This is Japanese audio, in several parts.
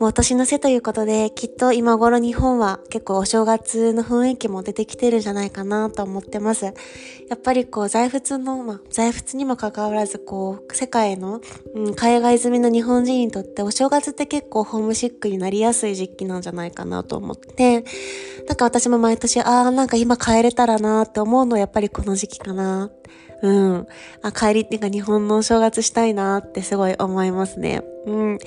もう年の瀬ということで、きっと今頃日本は結構お正月の雰囲気も出てきてるんじゃないかなと思ってます。やっぱりこう、在仏の、まあ、在仏にもかかわらず、こう、世界の、うん、海外済みの日本人にとってお正月って結構ホームシックになりやすい時期なんじゃないかなと思って、なんか私も毎年、ああ、なんか今帰れたらなって思うのはやっぱりこの時期かな。うん。あ、帰りっていうか日本のお正月したいなってすごい思いますね。うん。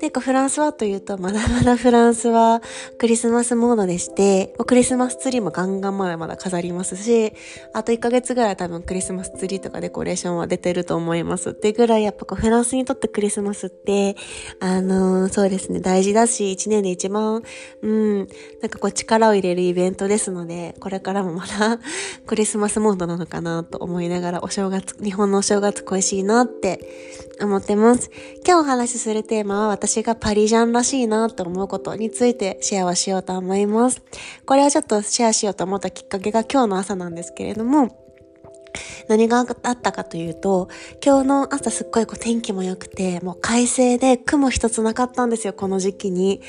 で、フランスはというと、まだまだフランスはクリスマスモードでして、クリスマスツリーもガンガンまだまだ飾りますし、あと1ヶ月ぐらい多分クリスマスツリーとかデコレーションは出てると思います。ってぐらいやっぱこうフランスにとってクリスマスって、あのー、そうですね、大事だし、1年で一番、うん、なんかこう力を入れるイベントですので、これからもまだ クリスマスモードなのかなと思いながら、お正月、日本のお正月恋しいなって思ってます。今日お話しするテーマは私がパリジャンらしいなと思うことについてシェアをしようと思います。これはちょっとシェアしようと思ったきっかけが今日の朝なんですけれども、何があったかというと、今日の朝すっごいこう天気も良くて、もう快晴で雲一つなかったんですよ、この時期に。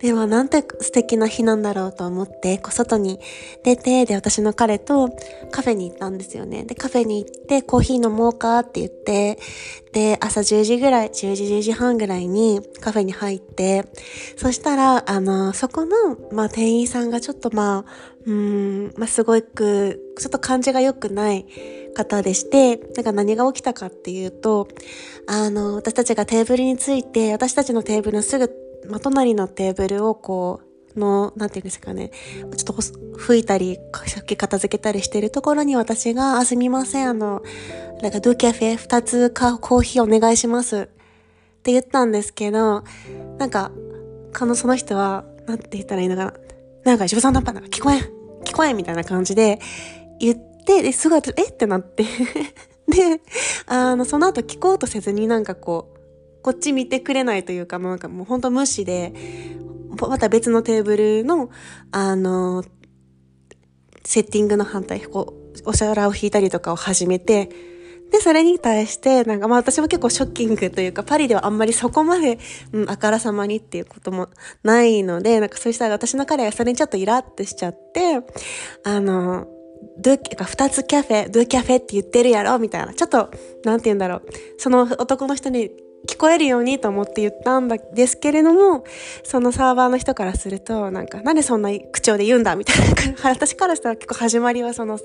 では、なんて素敵な日なんだろうと思って、こう外に出て、で、私の彼とカフェに行ったんですよね。で、カフェに行ってコーヒー飲もうかって言って、で、朝10時ぐらい、10時、10時半ぐらいにカフェに入って、そしたら、あの、そこの、まあ、店員さんがちょっとまあ、うん、まあ、すごく、ちょっと感じが良くない方でして、なんか何が起きたかっていうと、あの、私たちがテーブルについて、私たちのテーブルのすぐ、ま、隣のテーブルをこう、の、なんていうんですかね、ちょっと拭いたり、食器片付けたりしてるところに私が、あ、すみません、あの、なんかドゥキャフェ二つかコーヒーお願いします。って言ったんですけど、なんか、このその人は、なんて言ったらいいのかな。なんか、自分さんのパンなんか聞こえん聞こえみたいな感じで言って、で、すごい、え？ってなって。で、あの、その後聞こうとせずになんかこう、こっち見てくれないというか、もうなんかもうほんと無視で、また別のテーブルの、あの、セッティングの反対、こう、お皿を引いたりとかを始めて、で、それに対して、なんかまあ私も結構ショッキングというか、パリではあんまりそこまで、うん、あからさまにっていうこともないので、なんかそうしたら私の彼がそれにちょっとイラってしちゃって、あの、ドゥ、二つキャフェ、ドゥキャフェって言ってるやろみたいな。ちょっと、なんて言うんだろう。その男の人に聞こえるようにと思って言ったんですけれども、そのサーバーの人からすると、なんか、なんでそんな口調で言うんだみたいな、私からしたら結構始まりはその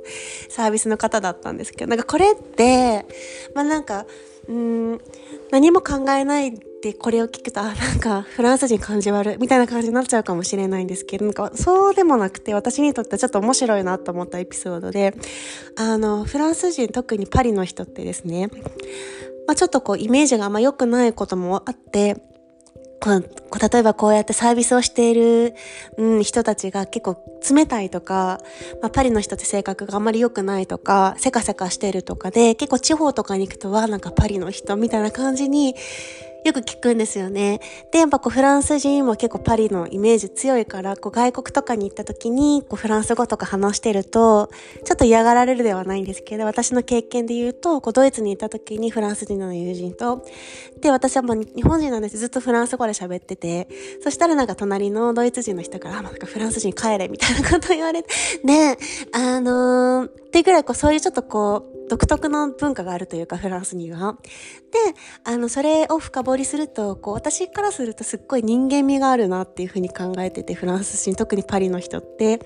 サービスの方だったんですけど、なんかこれって、まあなんか、うん、何も考えないでこれを聞くと、あ、なんかフランス人感じ悪いみたいな感じになっちゃうかもしれないんですけど、なんかそうでもなくて私にとってはちょっと面白いなと思ったエピソードで、あの、フランス人特にパリの人ってですね、まあ、ちょっとこうイメージがあんま良くないこともあって、こ例えばこうやってサービスをしている、うん、人たちが結構冷たいとか、まあ、パリの人って性格があんまり良くないとか、せかせかしてるとかで、結構地方とかに行くとはなんかパリの人みたいな感じによく聞くんですよね。で、やっぱこうフランス人も結構パリのイメージ強いから、こう外国とかに行った時に、こうフランス語とか話してると、ちょっと嫌がられるではないんですけど、私の経験で言うと、こうドイツに行った時にフランス人の友人と、で、私はもう日本人なんです。ずっとフランス語で喋ってて、そしたらなんか隣のドイツ人の人から、あ、なんかフランス人帰れみたいなこと言われて、ね、あのー、ってぐらいこうそういうちょっとこう、独特の文化があるというか、フランスには。で、あの、それを深掘りすると、こう、私からするとすっごい人間味があるなっていうふうに考えてて、フランス人、特にパリの人って、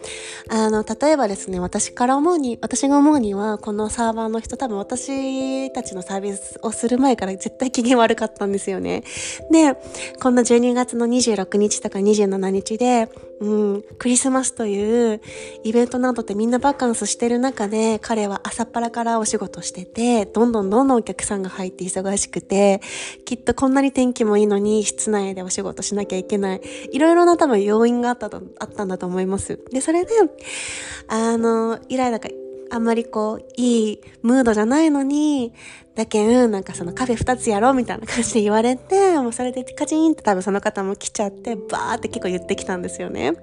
あの、例えばですね、私から思うに、私が思うには、このサーバーの人、多分私たちのサービスをする前から絶対機嫌悪かったんですよね。で、こんな12月の26日とか27日で、うん、クリスマスというイベントなどってみんなバカンスしてる中で、彼は朝っぱらからお仕事してて、どんどんどんどんお客さんが入って忙しくて、きっとこんなに天気もいいのに室内でお仕事しなきゃいけない。いろいろな多分要因があったと、あったんだと思います。で、それで、あの、イライラがあんまりこう、いいムードじゃないのに、だけん、なんかそのカフェ二つやろうみたいな感じで言われて、もうそれでカチンって多分その方も来ちゃって、バーって結構言ってきたんですよね。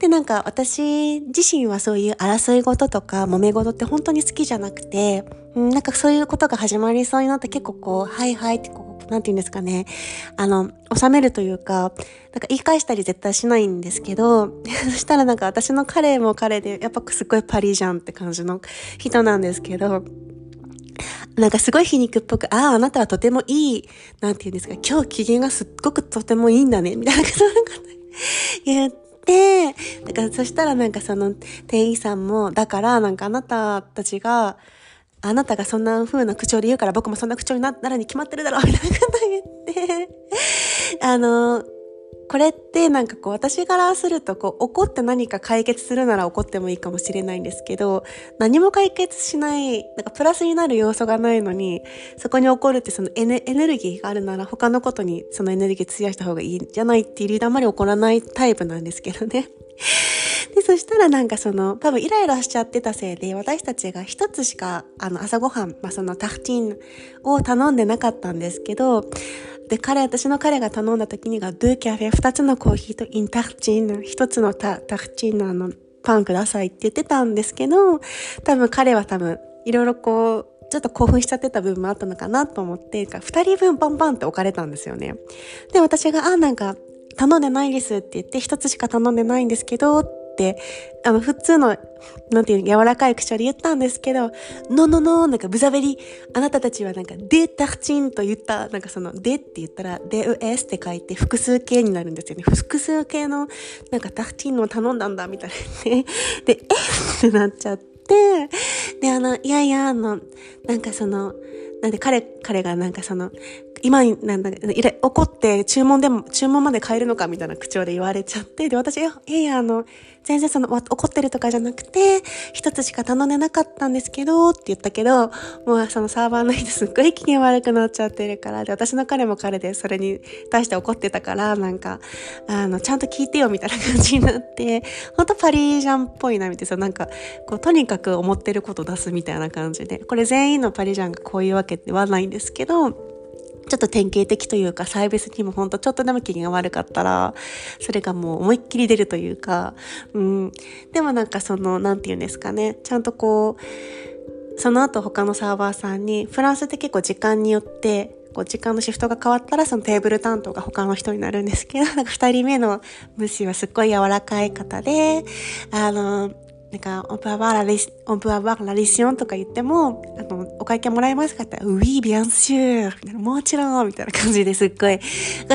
で、なんか私自身はそういう争い事とか揉め事って本当に好きじゃなくて、なんかそういうことが始まりそうになって結構こう、はいはいってこう、なんて言うんですかね。あの、収めるというか、なんか言い返したり絶対しないんですけど、そしたらなんか私の彼も彼で、やっぱすごいパリじゃんって感じの人なんですけど、なんかすごい皮肉っぽく、ああ、あなたはとてもいい、なんて言うんですか、今日機嫌がすっごくとてもいいんだね、みたいなことなんか言って、だからそしたらなんかその店員さんも、だからなんかあなたたちが、あなたがそんな風な口調で言うから僕もそんな口調になるに決まってるだろうみたいなこと言って、あの、これってなんかこう私からするとこう怒って何か解決するなら怒ってもいいかもしれないんですけど何も解決しないなんかプラスになる要素がないのにそこに怒るってそのエネエネルギーがあるなら他のことにそのエネルギー費やした方がいいんじゃないっていう理由であまり怒らないタイプなんですけどね。で、そしたらなんかその、多分イライラしちゃってたせいで、私たちが一つしか、あの、朝ごはん、まあ、そのタフチンを頼んでなかったんですけど、で、彼、私の彼が頼んだ時にが、ドゥキャフェ、二つのコーヒーとインタフチン、一つのタタフチンのあの、パンくださいって言ってたんですけど、多分彼は多分、いろいろこう、ちょっと興奮しちゃってた部分もあったのかなと思って、二人分パンパンって置かれたんですよね。で、私が、あ、なんか、頼んでないですって言って、一つしか頼んでないんですけど、あの、普通の、なんていう柔らかい口調で言ったんですけど、ののの、なんかブザベリ、あなたたちはなんか、デタクチンと言った、なんかその、デって言ったら、デウエスって書いて複数形になるんですよね。複数形の、なんかタクチンの頼んだんだ、みたいなね。で、えってなっちゃって、で、あの、いやいや、あの、なんかその、なんで彼、彼がなんかその、今、なんだ、怒って注文でも、注文まで変えるのかみたいな口調で言われちゃって、で、私、いや、いや、あの、全然その、怒ってるとかじゃなくて、一つしか頼んでなかったんですけど、って言ったけど、もうそのサーバーの人すっごい機嫌悪くなっちゃってるから、で、私の彼も彼でそれに対して怒ってたから、なんか、あの、ちゃんと聞いてよみたいな感じになって、ほんとパリジャンっぽいな、みたいな、なんか、こう、とにかく思ってること出すみたいな感じで、これ全員のパリジャンがこういうわけではないんですけど、ちょっと典型的というか、サービスにもほんとちょっとでも機嫌が悪かったら、それがもう思いっきり出るというか、うん。でもなんかその、なんて言うんですかね、ちゃんとこう、その後他のサーバーさんに、フランスって結構時間によって、こう時間のシフトが変わったらそのテーブル担当が他の人になるんですけど、なんか二人目のムッシュはすっごい柔らかい方で、あの、なんか、 on peut avoir l'a, on peut avoir l'addition とか言っても、あの、お会計もらえますかって言ったら、ウィービアンシューみたいな、もちろんみたいな感じですっごい。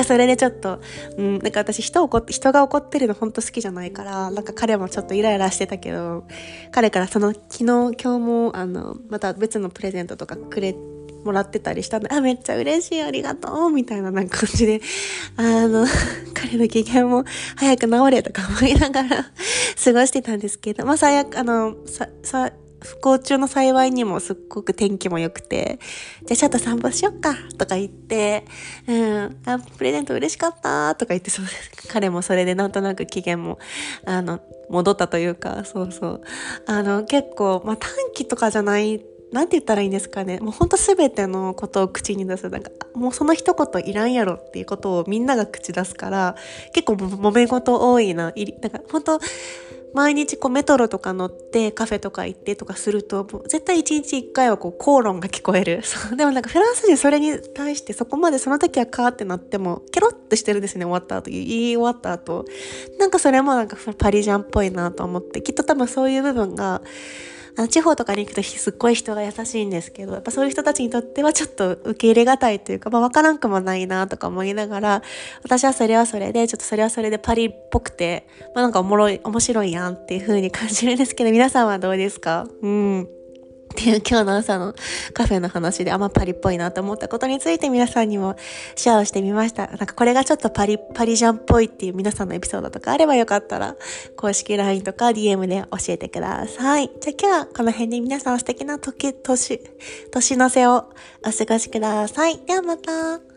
それでちょっと、うん、なんか私人怒、人が怒ってるの本当好きじゃないから、なんか彼もちょっとイライラしてたけど、彼からその、昨日、今日も、あの、また別のプレゼントとかくれて、もらってたりしたんで、あ、めっちゃ嬉しい、ありがとう、みたいな感じで、あの、彼の機嫌も早く治れとか思いながら 過ごしてたんですけど、まあ最悪、あの、さ、さ、不幸中の幸いにもすっごく天気も良くて、じゃあちょっと散歩しよっかとか言って、うん、あ、プレゼント嬉しかったとか言って、そう彼もそれでなんとなく機嫌も、あの、戻ったというか、そうそう。あの、結構、まあ短期とかじゃないなんて言ったらいいんですかね。もうほんとすべてのことを口に出す。なんか、もうその一言いらんやろっていうことをみんなが口出すから、結構揉め事多いな。いなんか、本当毎日こうメトロとか乗ってカフェとか行ってとかすると、絶対一日一回はこう口論が聞こえる。でもなんかフランス人それに対してそこまでその時はカーってなっても、ケロッとしてるんですね、終わった後。言い終わった後。なんかそれもなんかパリジャンっぽいなと思って、きっと多分そういう部分が、あの地方とかに行くとすっごい人が優しいんですけど、やっぱそういう人たちにとってはちょっと受け入れがたいというか、まあわからんくもないなとか思いながら、私はそれはそれで、ちょっとそれはそれでパリっぽくて、まあなんかおもろい、面白いやんっていう風に感じるんですけど、皆さんはどうですか？うん。っていう今日の朝のカフェの話であんまパリっぽいなと思ったことについて皆さんにもシェアをしてみました。なんかこれがちょっとパリ、パリジャンっぽいっていう皆さんのエピソードとかあればよかったら公式 LINE とか DM で教えてください。じゃあ今日はこの辺で皆さん素敵な時、年、年の瀬をお過ごしください。ではまた。